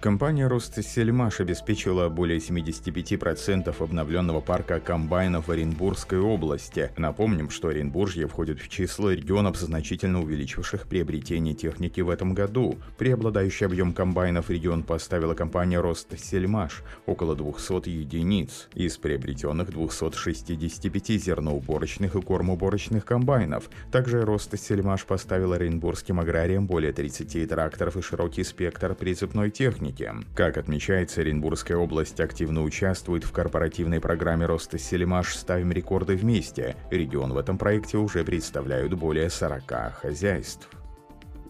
Компания «Ростсельмаш» обеспечила более 75% обновленного парка комбайнов в Оренбургской области. Напомним, что Оренбуржье входит в число регионов, значительно увеличивших приобретение техники в этом году. Преобладающий объем комбайнов регион поставила компания «Ростсельмаш» – около 200 единиц. Из приобретенных 265 зерноуборочных и кормоуборочных комбайнов. Также «Ростсельмаш» поставил оренбургским аграриям более 30 тракторов и широкий спектр прицепной техники техники. Как отмечается, Оренбургская область активно участвует в корпоративной программе роста Селимаш «Ставим рекорды вместе». Регион в этом проекте уже представляют более 40 хозяйств.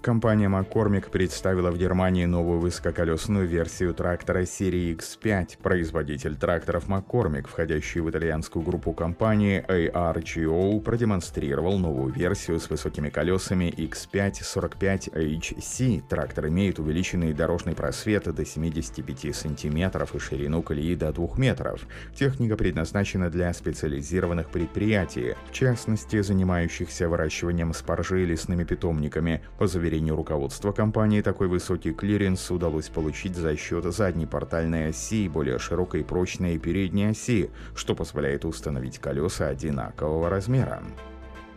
Компания McCormick представила в Германии новую высококолесную версию трактора серии X5. Производитель тракторов McCormick, входящий в итальянскую группу компании ARGO, продемонстрировал новую версию с высокими колесами X5 45HC. Трактор имеет увеличенный дорожный просвет до 75 см и ширину колеи до 2 метров. Техника предназначена для специализированных предприятий, в частности, занимающихся выращиванием спаржи и лесными питомниками. По заверению руководства компании, такой высокий клиренс удалось получить за счет задней портальной оси и более широкой прочной передней оси, что позволяет установить колеса одинакового размера.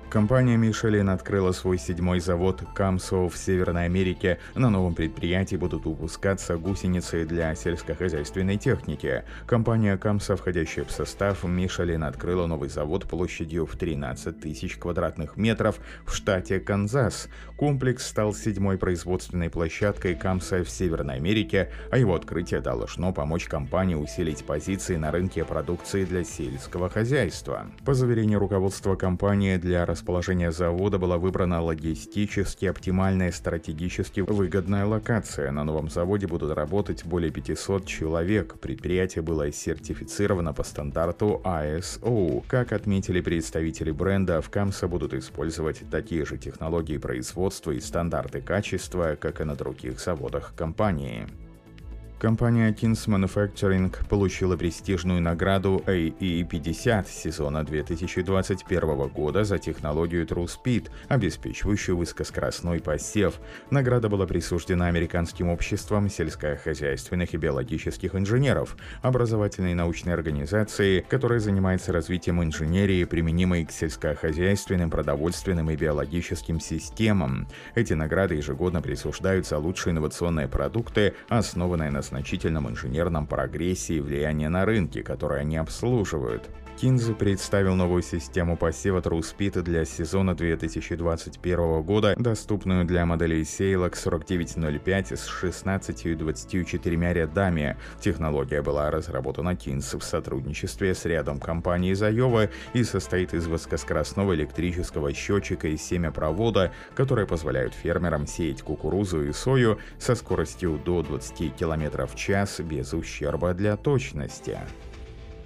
Компания Michelin открыла свой седьмой завод Camso в Северной Америке. На новом предприятии будут выпускаться гусеницы для сельскохозяйственной техники. Компания Camso, входящая в состав Michelin, открыла новый завод площадью в 13 тысяч квадратных метров в штате Канзас. Комплекс стал седьмой производственной площадкой Камса в Северной Америке, а его открытие должно помочь компании усилить позиции на рынке продукции для сельского хозяйства. По заверению руководства компании, для расположения завода была выбрана логистически оптимальная стратегически выгодная локация. На новом заводе будут работать более 500 человек. Предприятие было сертифицировано по стандарту ISO. Как отметили представители бренда, в Камса будут использовать такие же технологии производства и стандарты качества, как и на других заводах компании. Компания Kins Manufacturing получила престижную награду AE50 сезона 2021 года за технологию True Speed, обеспечивающую высокоскоростной посев. Награда была присуждена Американским обществом сельскохозяйственных и биологических инженеров, образовательной научной организации, которая занимается развитием инженерии, применимой к сельскохозяйственным, продовольственным и биологическим системам. Эти награды ежегодно присуждаются лучшие инновационные продукты, основанные на значительном инженерном прогрессе и влиянии на рынки, которые они обслуживают. Кинзи представил новую систему посева TrueSpeed для сезона 2021 года, доступную для моделей Сейлок 4905 с 16 и 24 рядами. Технология была разработана Кинз в сотрудничестве с рядом компаний из и состоит из высокоскоростного электрического счетчика и семяпровода, которые позволяют фермерам сеять кукурузу и сою со скоростью до 20 км в час без ущерба для точности.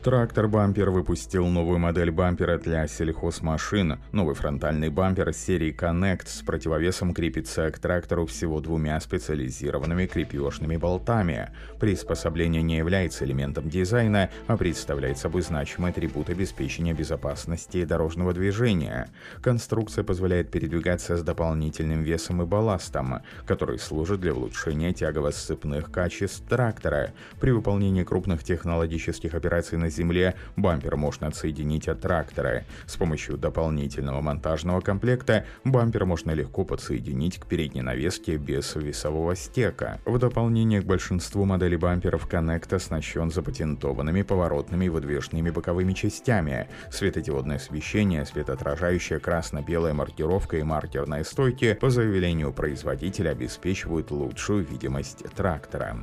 Трактор Бампер выпустил новую модель бампера для сельхозмашин. Новый фронтальный бампер серии Connect с противовесом крепится к трактору всего двумя специализированными крепежными болтами. Приспособление не является элементом дизайна, а представляет собой значимый атрибут обеспечения безопасности дорожного движения. Конструкция позволяет передвигаться с дополнительным весом и балластом, который служит для улучшения тягово-сцепных качеств трактора. При выполнении крупных технологических операций на земле, бампер можно отсоединить от трактора. С помощью дополнительного монтажного комплекта бампер можно легко подсоединить к передней навеске без весового стека. В дополнение к большинству моделей бамперов Connect оснащен запатентованными поворотными и выдвижными боковыми частями. Светодиодное освещение, светоотражающая красно-белая маркировка и маркерные стойки по заявлению производителя обеспечивают лучшую видимость трактора.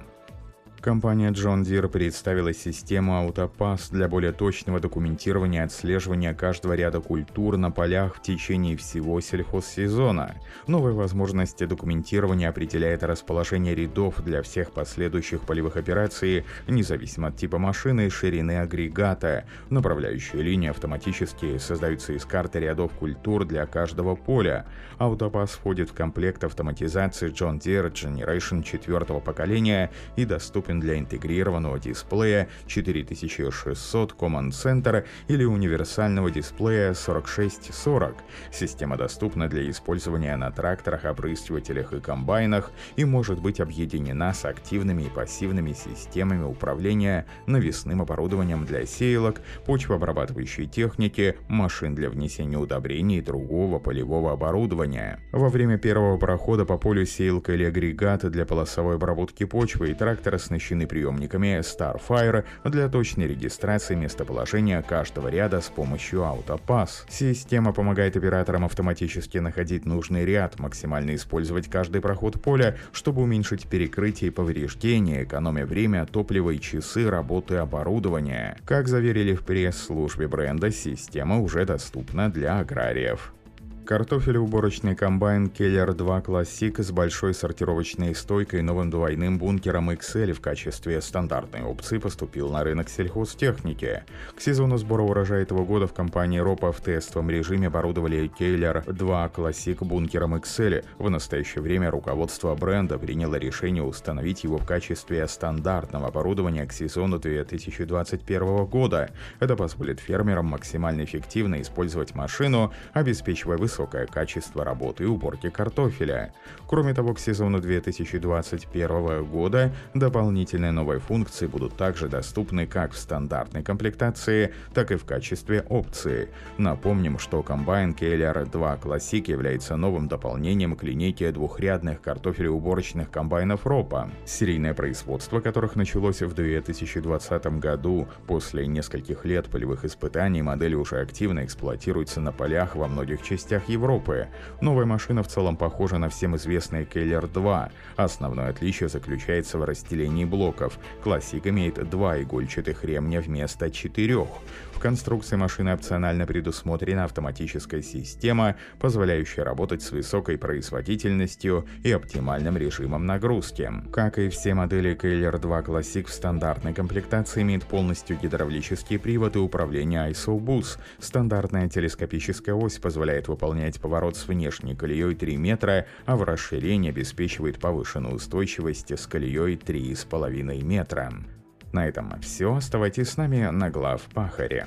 Компания John Deere представила систему AutoPass для более точного документирования и отслеживания каждого ряда культур на полях в течение всего сельхозсезона. Новая возможность документирования определяет расположение рядов для всех последующих полевых операций, независимо от типа машины и ширины агрегата. Направляющие линии автоматически создаются из карты рядов культур для каждого поля. AutoPass входит в комплект автоматизации John Deere Generation 4 поколения и доступен доступен для интегрированного дисплея 4600 Command Center или универсального дисплея 4640. Система доступна для использования на тракторах, опрыскивателях и комбайнах и может быть объединена с активными и пассивными системами управления навесным оборудованием для сеялок, почвообрабатывающей техники, машин для внесения удобрений и другого полевого оборудования. Во время первого прохода по полю сеялка или агрегаты для полосовой обработки почвы и трактора оснащены приемниками Starfire для точной регистрации местоположения каждого ряда с помощью AutoPass. Система помогает операторам автоматически находить нужный ряд, максимально использовать каждый проход поля, чтобы уменьшить перекрытие и повреждения, экономя время, топливо и часы работы оборудования. Как заверили в пресс-службе бренда, система уже доступна для аграриев. Картофелеуборочный комбайн Keller 2 Classic с большой сортировочной стойкой и новым двойным бункером XL в качестве стандартной опции поступил на рынок сельхозтехники. К сезону сбора урожая этого года в компании Ропа в тестовом режиме оборудовали Keller 2 Classic бункером XL. В настоящее время руководство бренда приняло решение установить его в качестве стандартного оборудования к сезону 2021 года. Это позволит фермерам максимально эффективно использовать машину, обеспечивая высокую высокое качество работы и уборки картофеля. Кроме того, к сезону 2021 года дополнительные новые функции будут также доступны как в стандартной комплектации, так и в качестве опции. Напомним, что комбайн KLR 2 Classic является новым дополнением к линейке двухрядных картофелеуборочных комбайнов РОПа, серийное производство которых началось в 2020 году. После нескольких лет полевых испытаний модель уже активно эксплуатируется на полях во многих частях рынках Европы. Новая машина в целом похожа на всем известный Keller 2. Основное отличие заключается в разделении блоков. Классик имеет два игольчатых ремня вместо четырех. В конструкции машины опционально предусмотрена автоматическая система, позволяющая работать с высокой производительностью и оптимальным режимом нагрузки. Как и все модели Keller 2 Classic в стандартной комплектации имеет полностью гидравлический привод и управление ISO-BUS. Стандартная телескопическая ось позволяет выполнять поворот с внешней колеей 3 метра, а в расширении обеспечивает повышенную устойчивость с колеей 3,5 метра. На этом все. Оставайтесь с нами на глав Пахаре.